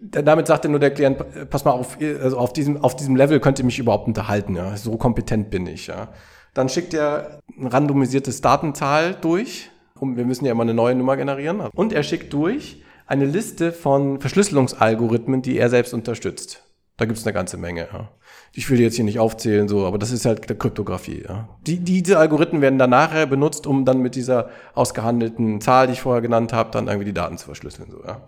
Da- Damit sagte nur der Klient, pass mal auf, also auf diesem, auf diesem Level könnt ihr mich überhaupt unterhalten, ja. So kompetent bin ich, ja. Dann schickt er ein randomisiertes Datenzahl durch. Wir müssen ja immer eine neue Nummer generieren. Und er schickt durch eine Liste von Verschlüsselungsalgorithmen, die er selbst unterstützt. Da gibt's eine ganze Menge, ja. Ich will die jetzt hier nicht aufzählen, so, aber das ist halt der Kryptographie, ja. Die, diese Algorithmen werden dann nachher benutzt, um dann mit dieser ausgehandelten Zahl, die ich vorher genannt habe, dann irgendwie die Daten zu verschlüsseln, so, ja.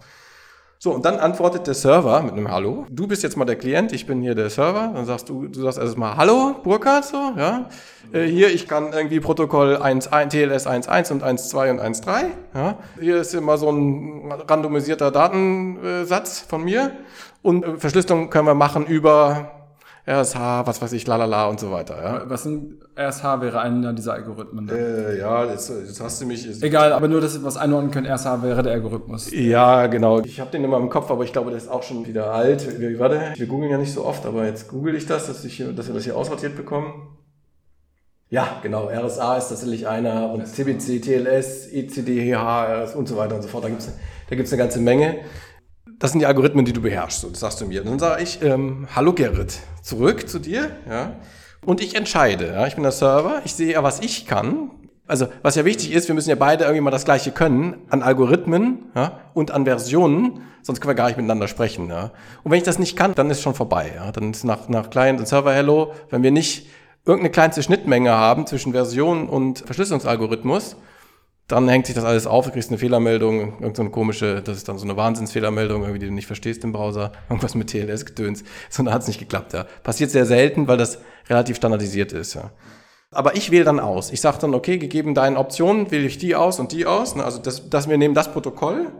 So, und dann antwortet der Server mit einem Hallo. Du bist jetzt mal der Klient, ich bin hier der Server. Dann sagst du, du sagst erstmal Hallo, Burkhard, so, ja. Äh, hier, ich kann irgendwie Protokoll 1, 1, TLS 1.1 und 1.2 und 1.3, ja. Hier ist immer so ein randomisierter Datensatz von mir. Und äh, Verschlüsselung können wir machen über RSH, was weiß ich, lalala und so weiter, ja. Was sind, RSH wäre einer dieser Algorithmen. Ne? Äh, ja, jetzt, jetzt hast du mich. Jetzt, Egal, aber nur, dass wir was einordnen können, RSH wäre der Algorithmus. Ja, genau. Ich habe den immer im Kopf, aber ich glaube, der ist auch schon wieder alt. Wir, warte, wir googeln ja nicht so oft, aber jetzt google ich das, dass, ich, hier- dass wir das hier aussortiert bekommen. Ja, genau. RSA ist tatsächlich einer und CBC, TLS, ECD, HRS und so weiter und so fort. Da gibt's da gibt's eine ganze Menge. Das sind die Algorithmen, die du beherrschst. So, das sagst du mir. Dann sage ich, ähm, hallo Gerrit, zurück zu dir. Ja. Und ich entscheide. Ja. Ich bin der Server. Ich sehe ja, was ich kann. Also, was ja wichtig ist, wir müssen ja beide irgendwie mal das Gleiche können an Algorithmen ja, und an Versionen, sonst können wir gar nicht miteinander sprechen. Ja. Und wenn ich das nicht kann, dann ist schon vorbei. Ja. Dann ist nach, nach Client und Server Hello, wenn wir nicht irgendeine kleinste Schnittmenge haben zwischen Version und Verschlüsselungsalgorithmus, dann hängt sich das alles auf, du kriegst eine Fehlermeldung, irgend so komische, das ist dann so eine Wahnsinnsfehlermeldung, irgendwie, die du nicht verstehst im Browser, irgendwas mit TLS-Gedöns, sondern hat es nicht geklappt, ja. Passiert sehr selten, weil das relativ standardisiert ist, ja. Aber ich wähle dann aus. Ich sage dann, okay, gegeben deinen Optionen, wähle ich die aus und die aus. ne, Also, das, dass wir nehmen das Protokoll,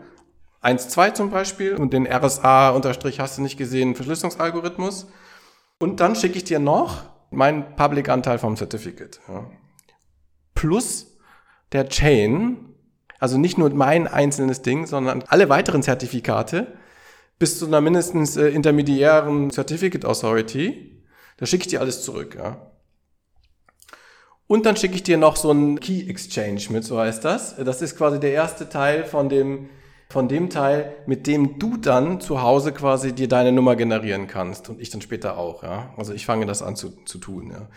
1.2 zum Beispiel, und den RSA unterstrich hast du nicht gesehen, Verschlüsselungsalgorithmus. Und dann schicke ich dir noch meinen Public-Anteil vom Certificate. Ja. Plus der Chain, also nicht nur mein einzelnes Ding, sondern alle weiteren Zertifikate bis zu einer mindestens äh, intermediären Certificate Authority. Da schicke ich dir alles zurück. Ja. Und dann schicke ich dir noch so einen Key Exchange mit, so heißt das. Das ist quasi der erste Teil von dem, von dem Teil, mit dem du dann zu Hause quasi dir deine Nummer generieren kannst. Und ich dann später auch, ja. Also ich fange das an zu, zu tun, ja.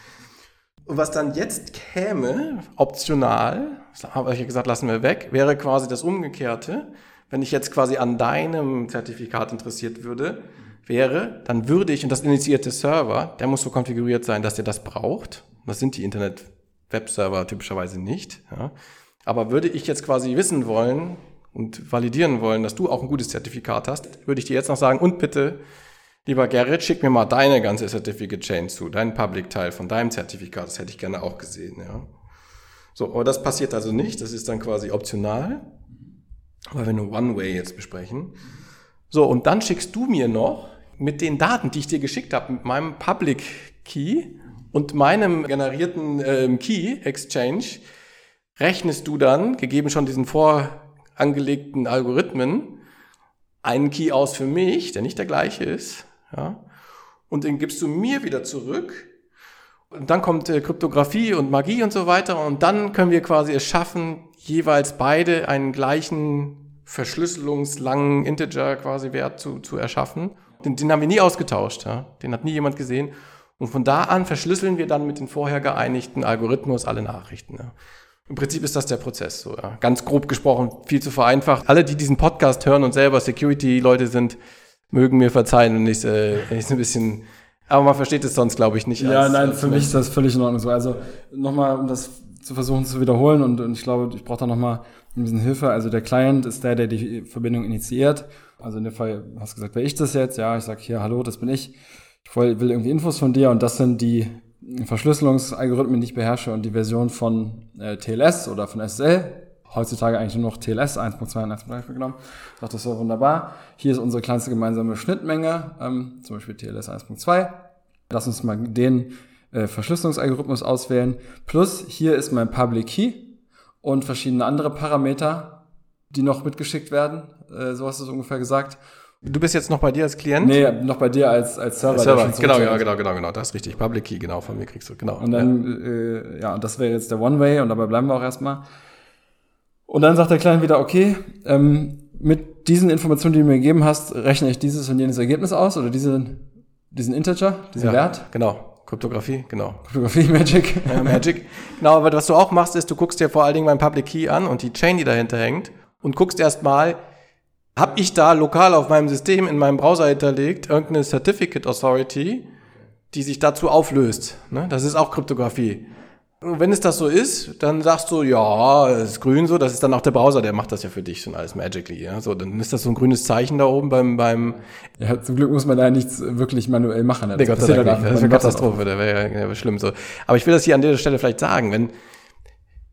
Und was dann jetzt käme, optional, habe ich ja gesagt, lassen wir weg, wäre quasi das Umgekehrte. Wenn ich jetzt quasi an deinem Zertifikat interessiert würde, wäre, dann würde ich, und das initiierte Server, der muss so konfiguriert sein, dass der das braucht. Das sind die Internet-Web-Server typischerweise nicht. Ja. Aber würde ich jetzt quasi wissen wollen und validieren wollen, dass du auch ein gutes Zertifikat hast, würde ich dir jetzt noch sagen, und bitte, Lieber Gerrit, schick mir mal deine ganze Certificate Chain zu, deinen Public-Teil von deinem Zertifikat. Das hätte ich gerne auch gesehen, ja. So, aber das passiert also nicht. Das ist dann quasi optional. Wenn wir One-Way jetzt besprechen. So, und dann schickst du mir noch mit den Daten, die ich dir geschickt habe, mit meinem Public Key und meinem generierten ähm, Key Exchange, rechnest du dann, gegeben schon diesen vorangelegten Algorithmen, einen Key aus für mich, der nicht der gleiche ist, ja, und den gibst du mir wieder zurück. Und dann kommt äh, Kryptographie und Magie und so weiter. Und dann können wir quasi es schaffen, jeweils beide einen gleichen verschlüsselungslangen Integer quasi Wert zu, zu erschaffen. Den, den haben wir nie ausgetauscht. Ja? Den hat nie jemand gesehen. Und von da an verschlüsseln wir dann mit den vorher geeinigten Algorithmus alle Nachrichten. Ja? Im Prinzip ist das der Prozess. So, ja. Ganz grob gesprochen, viel zu vereinfacht. Alle, die diesen Podcast hören und selber Security-Leute sind, mögen mir verzeihen, wenn ich es äh, ein bisschen Aber man versteht es sonst, glaube ich, nicht. Ja, als, nein, als für mich ist das völlig in Ordnung so. Also nochmal, um das zu versuchen zu wiederholen und, und ich glaube, ich brauche da nochmal ein bisschen Hilfe. Also der Client ist der, der die Verbindung initiiert. Also in dem Fall hast du gesagt, wer ich das jetzt? Ja, ich sage hier, hallo, das bin ich. Ich will, will irgendwie Infos von dir und das sind die Verschlüsselungsalgorithmen, die ich beherrsche und die Version von äh, TLS oder von SSL. Heutzutage eigentlich nur noch TLS 1.2 und 1.3 genommen. Ich dachte, das war wunderbar. Hier ist unsere kleinste gemeinsame Schnittmenge, ähm, zum Beispiel TLS 1.2. Lass uns mal den äh, Verschlüsselungsalgorithmus auswählen. Plus hier ist mein Public Key und verschiedene andere Parameter, die noch mitgeschickt werden. Äh, so hast du es ungefähr gesagt. Du bist jetzt noch bei dir als Klient? Nee, noch bei dir als, als Server. Als Server. Genau, ja, genau, genau, genau. Das ist richtig. Public Key, genau, von mir kriegst du, genau. Und dann, ja, äh, ja das wäre jetzt der One-Way und dabei bleiben wir auch erstmal. Und dann sagt der Client wieder, okay, ähm, mit diesen Informationen, die du mir gegeben hast, rechne ich dieses und jenes Ergebnis aus oder diesen, diesen Integer, diesen ja, Wert. Genau. Kryptographie, genau. Kryptographie, Magic. Ja, Magic. Genau, aber was du auch machst, ist, du guckst dir vor allen Dingen mein Public Key an und die Chain, die dahinter hängt und guckst erstmal, habe ich da lokal auf meinem System in meinem Browser hinterlegt irgendeine Certificate Authority, die sich dazu auflöst. Ne? Das ist auch Kryptographie. Wenn es das so ist, dann sagst du, ja, es ist grün so, das ist dann auch der Browser, der macht das ja für dich schon alles magically. Ja? So, dann ist das so ein grünes Zeichen da oben beim, beim Ja, zum Glück muss man da nichts wirklich manuell machen. Das, nee, Gott sei Dank nicht. das ist eine Katastrophe, der wäre ja, wär schlimm so. Aber ich will das hier an dieser Stelle vielleicht sagen, wenn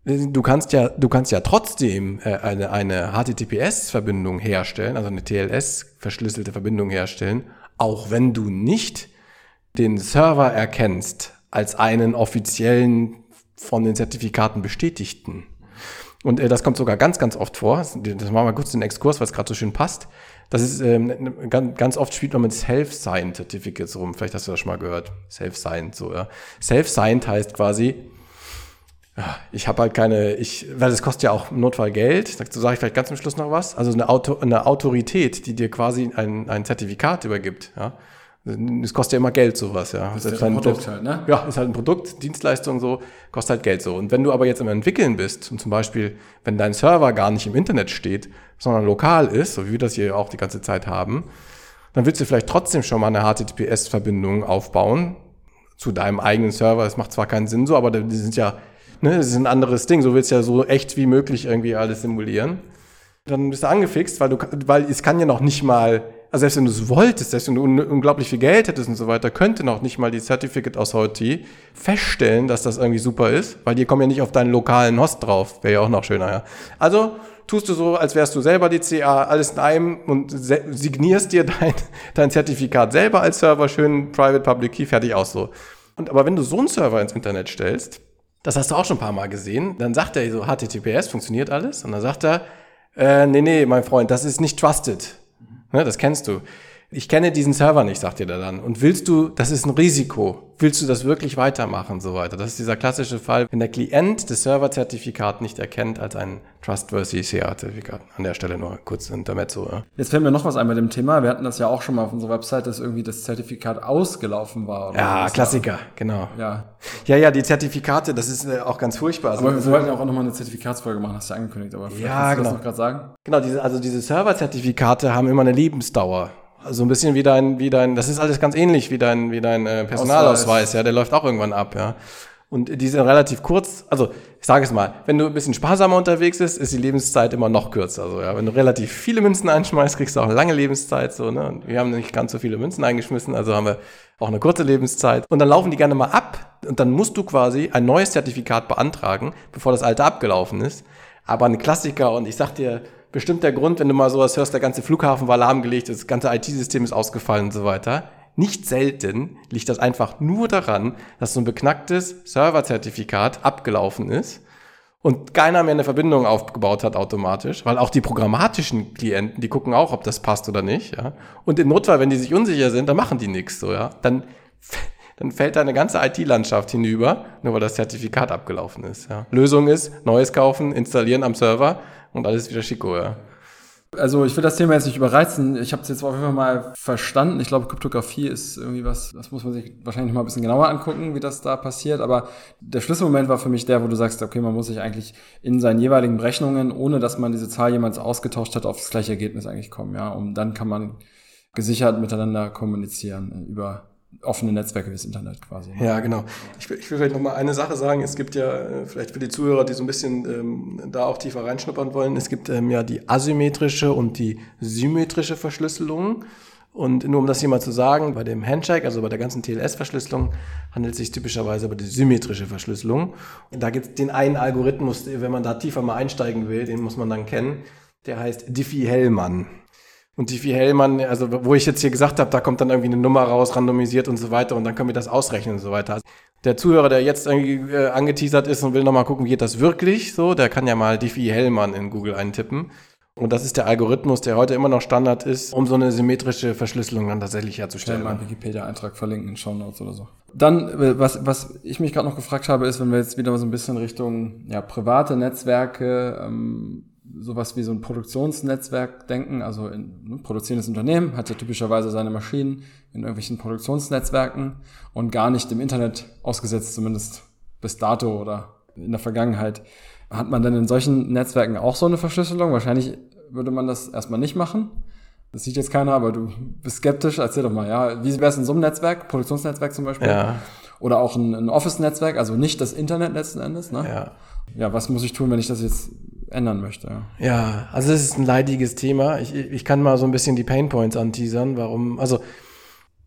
Du kannst ja, du kannst ja trotzdem äh, eine, eine HTTPS-Verbindung herstellen, also eine TLS-verschlüsselte Verbindung herstellen, auch wenn du nicht den Server erkennst als einen offiziellen von den Zertifikaten bestätigten. Und äh, das kommt sogar ganz, ganz oft vor. Das machen wir kurz den Exkurs, weil es gerade so schön passt. Das ist ähm, ganz, ganz oft spielt man mit Self-Signed Certificates rum. Vielleicht hast du das schon mal gehört. Self-Signed, so, ja. Self-Signed heißt quasi, ich habe halt keine, ich, weil es kostet ja auch Notfall Geld. Dazu sage ich vielleicht ganz zum Schluss noch was. Also eine, Auto, eine Autorität, die dir quasi ein, ein Zertifikat übergibt, ja. Es kostet ja immer Geld, sowas, ja. Das ist halt ein Produkt halt, ne? Ja, ist halt ein Produkt, Dienstleistung so, kostet halt Geld so. Und wenn du aber jetzt im Entwickeln bist und zum Beispiel, wenn dein Server gar nicht im Internet steht, sondern lokal ist, so wie wir das hier auch die ganze Zeit haben, dann willst du vielleicht trotzdem schon mal eine HTTPS-Verbindung aufbauen zu deinem eigenen Server. Das macht zwar keinen Sinn so, aber die sind ja Ne, das ist ein anderes Ding. So willst du ja so echt wie möglich irgendwie alles simulieren. Dann bist du angefixt, weil du, weil es kann ja noch nicht mal, also selbst wenn du es wolltest, selbst wenn du un unglaublich viel Geld hättest und so weiter, könnte noch nicht mal die Certificate Authority feststellen, dass das irgendwie super ist, weil die kommen ja nicht auf deinen lokalen Host drauf. Wäre ja auch noch schöner, ja. Also tust du so, als wärst du selber die CA, alles in einem und signierst dir dein, dein Zertifikat selber als Server, schön Private Public Key, fertig aus so. Und aber wenn du so einen Server ins Internet stellst, das hast du auch schon ein paar Mal gesehen. Dann sagt er so, HTTPS funktioniert alles. Und dann sagt er, äh, nee, nee, mein Freund, das ist nicht trusted. Ne, das kennst du ich kenne diesen Server nicht, sagt ihr da dann. Und willst du, das ist ein Risiko, willst du das wirklich weitermachen, so weiter. Das ist dieser klassische Fall, wenn der Klient das Serverzertifikat nicht erkennt als ein trustworthy CA-Zertifikat. An der Stelle nur kurz Intermezzo. Ja. Jetzt fällt mir noch was ein bei dem Thema. Wir hatten das ja auch schon mal auf unserer Website, dass irgendwie das Zertifikat ausgelaufen war. ja, Klassiker, war. genau. Ja. ja, ja, die Zertifikate, das ist äh, auch ganz furchtbar. Also, aber wir wollten ja auch nochmal eine Zertifikatsfolge machen, hast du ja angekündigt. Aber vielleicht ja, kannst du genau. das noch gerade sagen. Genau, diese, also diese Serverzertifikate haben immer eine Lebensdauer. So ein bisschen wie dein, wie dein, das ist alles ganz ähnlich wie dein, wie dein äh, Personalausweis, Ausweis. ja, der läuft auch irgendwann ab, ja. Und die sind relativ kurz, also ich sage es mal, wenn du ein bisschen sparsamer unterwegs bist, ist die Lebenszeit immer noch kürzer. So, ja. Wenn du relativ viele Münzen einschmeißt, kriegst du auch eine lange Lebenszeit. So, ne? Und wir haben nicht ganz so viele Münzen eingeschmissen, also haben wir auch eine kurze Lebenszeit. Und dann laufen die gerne mal ab und dann musst du quasi ein neues Zertifikat beantragen, bevor das alte abgelaufen ist. Aber ein Klassiker und ich sag dir, bestimmt der Grund, wenn du mal sowas hörst, der ganze Flughafen war lahmgelegt, das ganze IT-System ist ausgefallen und so weiter. Nicht selten liegt das einfach nur daran, dass so ein beknacktes Serverzertifikat abgelaufen ist und keiner mehr eine Verbindung aufgebaut hat automatisch, weil auch die programmatischen Klienten, die gucken auch, ob das passt oder nicht, ja. Und im Notfall, wenn die sich unsicher sind, dann machen die nichts, so, ja. Dann, dann fällt deine ganze IT-Landschaft hinüber, nur weil das Zertifikat abgelaufen ist, ja. Lösung ist, neues kaufen, installieren am Server, und alles wieder schicko, ja. Also ich will das Thema jetzt nicht überreizen. Ich habe es jetzt auf jeden Fall mal verstanden. Ich glaube, Kryptographie ist irgendwie was, das muss man sich wahrscheinlich mal ein bisschen genauer angucken, wie das da passiert. Aber der Schlüsselmoment war für mich der, wo du sagst, okay, man muss sich eigentlich in seinen jeweiligen Berechnungen, ohne dass man diese Zahl jemals ausgetauscht hat, auf das gleiche Ergebnis eigentlich kommen. Ja, und dann kann man gesichert miteinander kommunizieren über offene Netzwerke wie das Internet quasi. Ja, genau. Ich will, ich will vielleicht noch mal eine Sache sagen. Es gibt ja äh, vielleicht für die Zuhörer, die so ein bisschen ähm, da auch tiefer reinschnuppern wollen, es gibt ähm, ja die asymmetrische und die symmetrische Verschlüsselung. Und nur um das hier mal zu sagen, bei dem Handshake, also bei der ganzen TLS-Verschlüsselung, handelt es sich typischerweise über die symmetrische Verschlüsselung. Da gibt es den einen Algorithmus, wenn man da tiefer mal einsteigen will, den muss man dann kennen. Der heißt Diffie-Hellman. Und Diffie-Hellman, also wo ich jetzt hier gesagt habe, da kommt dann irgendwie eine Nummer raus, randomisiert und so weiter und dann können wir das ausrechnen und so weiter. Der Zuhörer, der jetzt irgendwie äh, angeteasert ist und will nochmal gucken, geht das wirklich so, der kann ja mal Diffie-Hellman in Google eintippen. Und das ist der Algorithmus, der heute immer noch Standard ist, um so eine symmetrische Verschlüsselung dann tatsächlich herzustellen. Mal einen Wikipedia-Eintrag verlinken in Show Notes oder so. Dann, äh, was, was ich mich gerade noch gefragt habe, ist, wenn wir jetzt wieder so ein bisschen Richtung ja, private Netzwerke, ähm, sowas wie so ein Produktionsnetzwerk denken. Also ein ne, produzierendes Unternehmen hat ja typischerweise seine Maschinen in irgendwelchen Produktionsnetzwerken und gar nicht im Internet ausgesetzt, zumindest bis dato oder in der Vergangenheit. Hat man denn in solchen Netzwerken auch so eine Verschlüsselung? Wahrscheinlich würde man das erstmal nicht machen. Das sieht jetzt keiner, aber du bist skeptisch. Erzähl doch mal, ja. Wie wäre es in so einem Netzwerk, Produktionsnetzwerk zum Beispiel? Ja. Oder auch ein, ein Office-Netzwerk, also nicht das Internet letzten Endes, ne? Ja. Ja, was muss ich tun, wenn ich das jetzt ändern möchte? Ja, also es ist ein leidiges Thema. Ich, ich kann mal so ein bisschen die Painpoints anteasern, warum, also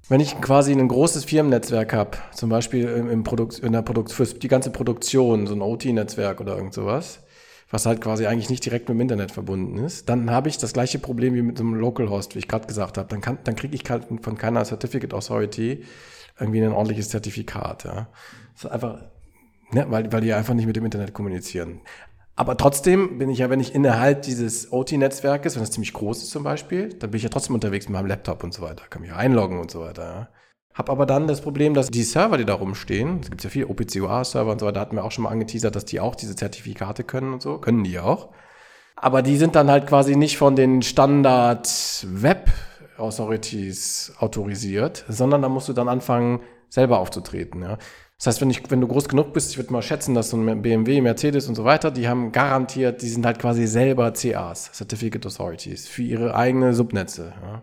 wenn ich quasi ein großes Firmennetzwerk habe, zum Beispiel im, im Produkt, in der Produkt, für die ganze Produktion, so ein OT-Netzwerk oder irgend sowas, was halt quasi eigentlich nicht direkt mit dem Internet verbunden ist, dann habe ich das gleiche Problem wie mit so einem Localhost, wie ich gerade gesagt habe. Dann, dann kriege ich halt von keiner Certificate Authority irgendwie ein ordentliches Zertifikat. Ja. Das ist einfach, ne, weil, weil die einfach nicht mit dem Internet kommunizieren. Aber trotzdem bin ich ja, wenn ich innerhalb dieses OT-Netzwerkes, wenn das ziemlich groß ist zum Beispiel, dann bin ich ja trotzdem unterwegs mit meinem Laptop und so weiter, kann mich einloggen und so weiter. Ja. Hab aber dann das Problem, dass die Server, die da rumstehen, es gibt ja viele OPC-UA-Server und so weiter, hatten wir auch schon mal angeteasert, dass die auch diese Zertifikate können und so, können die auch. Aber die sind dann halt quasi nicht von den Standard-Web-Authorities autorisiert, sondern da musst du dann anfangen, selber aufzutreten. Ja. Das heißt, wenn, ich, wenn du groß genug bist, ich würde mal schätzen, dass so ein BMW, Mercedes und so weiter, die haben garantiert, die sind halt quasi selber CAs, Certificate Authorities, für ihre eigene Subnetze. Ja.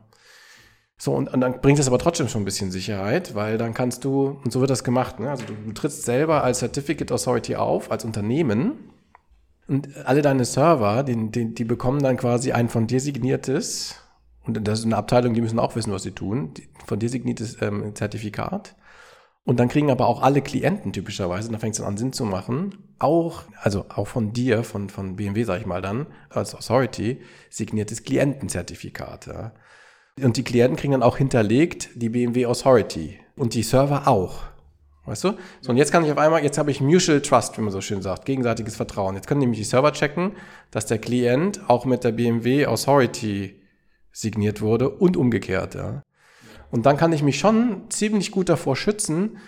So, und, und dann bringt das aber trotzdem schon ein bisschen Sicherheit, weil dann kannst du, und so wird das gemacht, ne? also du, du trittst selber als Certificate Authority auf, als Unternehmen, und alle deine Server, die, die, die bekommen dann quasi ein von dir signiertes, und das ist eine Abteilung, die müssen auch wissen, was sie tun, von dir signiertes ähm, Zertifikat. Und dann kriegen aber auch alle Klienten typischerweise, da fängt es an Sinn zu machen, auch, also auch von dir, von, von BMW, sag ich mal dann, als Authority, signiertes Klientenzertifikat. Ja. Und die Klienten kriegen dann auch hinterlegt die BMW Authority und die Server auch. Weißt du? So, und jetzt kann ich auf einmal, jetzt habe ich Mutual Trust, wie man so schön sagt, gegenseitiges Vertrauen. Jetzt können nämlich die Server checken, dass der Klient auch mit der BMW Authority signiert wurde und umgekehrt, ja. Und dann kann ich mich schon ziemlich gut davor schützen,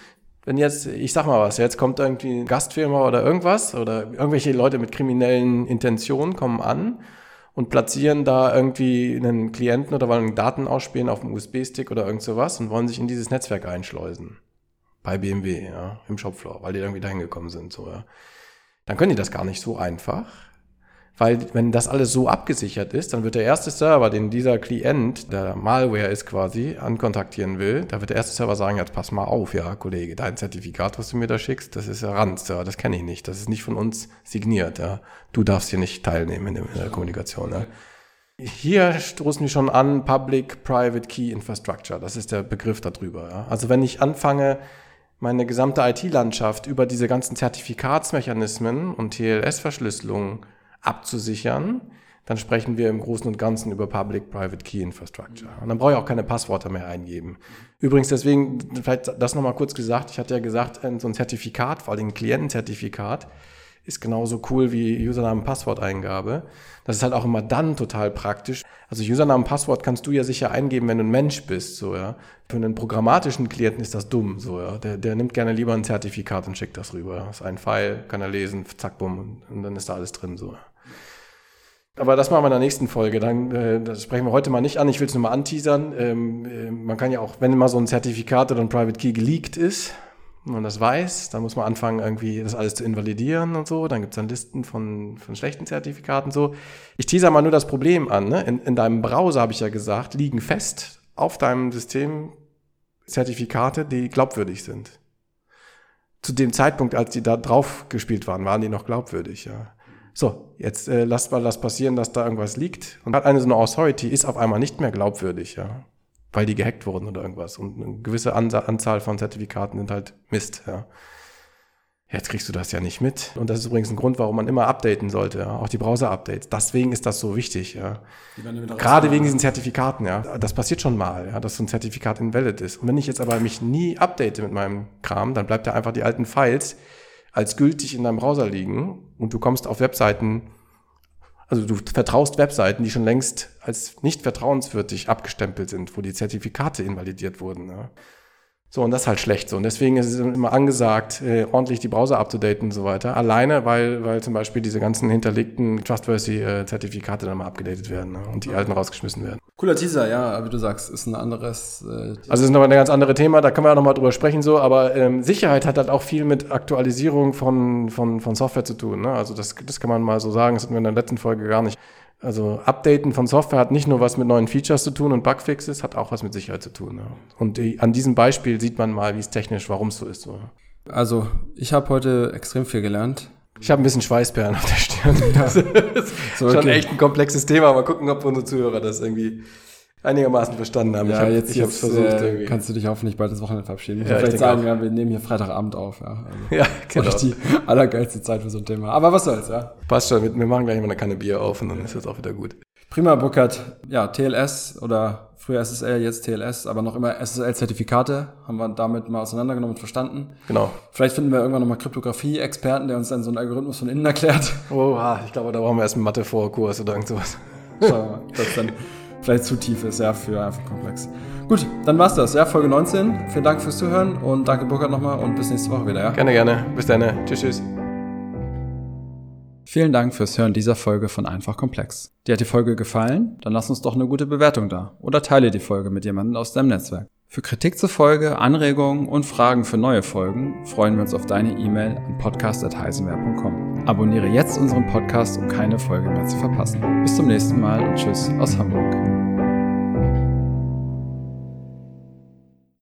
wenn jetzt, ich sag mal was, jetzt kommt irgendwie eine Gastfirma oder irgendwas oder irgendwelche Leute mit kriminellen Intentionen kommen an und platzieren da irgendwie einen Klienten oder wollen Daten ausspielen auf dem USB-Stick oder irgend sowas und wollen sich in dieses Netzwerk einschleusen. Bei BMW, ja, im Shopfloor, weil die irgendwie dahin gekommen sind, so, ja. Dann können die das gar nicht so einfach. Weil wenn das alles so abgesichert ist, dann wird der erste Server, den dieser Klient, der Malware ist quasi, ankontaktieren will, da wird der erste Server sagen, jetzt pass mal auf, ja, Kollege, dein Zertifikat, was du mir da schickst, das ist ja ja, das kenne ich nicht, das ist nicht von uns signiert, ja. Du darfst hier nicht teilnehmen in der Kommunikation, ja. Hier stoßen wir schon an Public-Private Key Infrastructure. Das ist der Begriff darüber. Ja. Also wenn ich anfange, meine gesamte IT-Landschaft über diese ganzen Zertifikatsmechanismen und TLS-Verschlüsselung abzusichern, dann sprechen wir im Großen und Ganzen über Public-Private Key Infrastructure. Und dann brauche ich auch keine Passworte mehr eingeben. Übrigens, deswegen, vielleicht das nochmal kurz gesagt, ich hatte ja gesagt, so ein Zertifikat, vor allem ein Klientenzertifikat, ist genauso cool wie Username Passworteingabe. Das ist halt auch immer dann total praktisch. Also Username Passwort kannst du ja sicher eingeben, wenn du ein Mensch bist, so, ja. Für einen programmatischen Klienten ist das dumm, so, ja. Der, der nimmt gerne lieber ein Zertifikat und schickt das rüber. Das ist ein Pfeil, kann er lesen, zack, bumm, und dann ist da alles drin, so. Aber das machen wir in der nächsten Folge. Dann, äh, das sprechen wir heute mal nicht an. Ich will es nur mal anteasern. Ähm, äh, man kann ja auch, wenn mal so ein Zertifikat oder ein Private Key geleakt ist, wenn man das weiß, dann muss man anfangen, irgendwie das alles zu invalidieren und so. Dann gibt es dann Listen von, von schlechten Zertifikaten so. Ich teaser mal nur das Problem an. Ne? In, in deinem Browser, habe ich ja gesagt, liegen fest auf deinem System Zertifikate, die glaubwürdig sind. Zu dem Zeitpunkt, als die da drauf gespielt waren, waren die noch glaubwürdig, ja. So, jetzt äh, lasst mal das passieren, dass da irgendwas liegt. Und hat eine so eine Authority ist auf einmal nicht mehr glaubwürdig, ja. Weil die gehackt wurden oder irgendwas. Und eine gewisse Anzahl von Zertifikaten sind halt Mist, ja. Jetzt kriegst du das ja nicht mit. Und das ist übrigens ein Grund, warum man immer updaten sollte, ja? auch die Browser-Updates. Deswegen ist das so wichtig. Ja? Gerade wegen diesen Zertifikaten. Ja, das passiert schon mal, ja, dass so ein Zertifikat invalid ist. Und wenn ich jetzt aber mich nie update mit meinem Kram, dann bleibt ja einfach die alten Files als gültig in deinem Browser liegen und du kommst auf Webseiten, also du vertraust Webseiten, die schon längst als nicht vertrauenswürdig abgestempelt sind, wo die Zertifikate invalidiert wurden. Ja? So, und das ist halt schlecht so. Und deswegen ist es immer angesagt, äh, ordentlich die Browser up-to-date und so weiter. Alleine, weil, weil zum Beispiel diese ganzen hinterlegten Trustworthy-Zertifikate dann mal abgedatet werden ne? und die alten rausgeschmissen werden. Cooler Teaser, ja, wie du sagst, ist ein anderes. Äh, also ist nochmal ein ganz anderes Thema, da können wir auch nochmal drüber sprechen, so, aber ähm, Sicherheit hat halt auch viel mit Aktualisierung von, von, von Software zu tun. Ne? Also das, das kann man mal so sagen, das hatten wir in der letzten Folge gar nicht. Also Updaten von Software hat nicht nur was mit neuen Features zu tun und Bugfixes, hat auch was mit Sicherheit zu tun. Ja. Und an diesem Beispiel sieht man mal, wie es technisch, warum es so ist. So. Also ich habe heute extrem viel gelernt. Ich habe ein bisschen Schweißperlen auf der Stirn. Das ist so, okay. schon echt ein komplexes Thema. Mal gucken, ob unsere Zuhörer das irgendwie einigermaßen verstanden haben. Ja, ich hab, jetzt, ich jetzt versucht, äh, kannst du dich hoffentlich bald das Wochenende verabschieden. Ich ja, vielleicht sagen, ja, wir nehmen hier Freitagabend auf. Ja, also, ja genau. Das ist die allergeilste Zeit für so ein Thema. Aber was soll's, ja. Passt schon, wir machen gleich mal eine Kanne Bier auf und dann ist das auch wieder gut. Prima, Burkhard. Ja, TLS oder früher SSL, jetzt TLS, aber noch immer SSL-Zertifikate haben wir damit mal auseinandergenommen und verstanden. Genau. Vielleicht finden wir irgendwann nochmal Kryptographie-Experten, der uns dann so einen Algorithmus von innen erklärt. Oh, ich glaube, da brauchen wir erst einen Mathe-Vorkurs oder irgend sowas. Schauen wir mal. Das dann vielleicht zu tief ist, ja, für einfach komplex. Gut, dann war's das, ja, Folge 19. Vielen Dank fürs Zuhören und danke Burkhard nochmal und bis nächste Woche wieder, ja? Gerne, gerne. Bis dann. Tschüss, tschüss. Vielen Dank fürs Hören dieser Folge von Einfach Komplex. Dir hat die Folge gefallen? Dann lass uns doch eine gute Bewertung da oder teile die Folge mit jemandem aus deinem Netzwerk. Für Kritik zur Folge, Anregungen und Fragen für neue Folgen freuen wir uns auf deine E-Mail an podcast.heisenberg.com. Abonniere jetzt unseren Podcast, um keine Folge mehr zu verpassen. Bis zum nächsten Mal und tschüss aus Hamburg.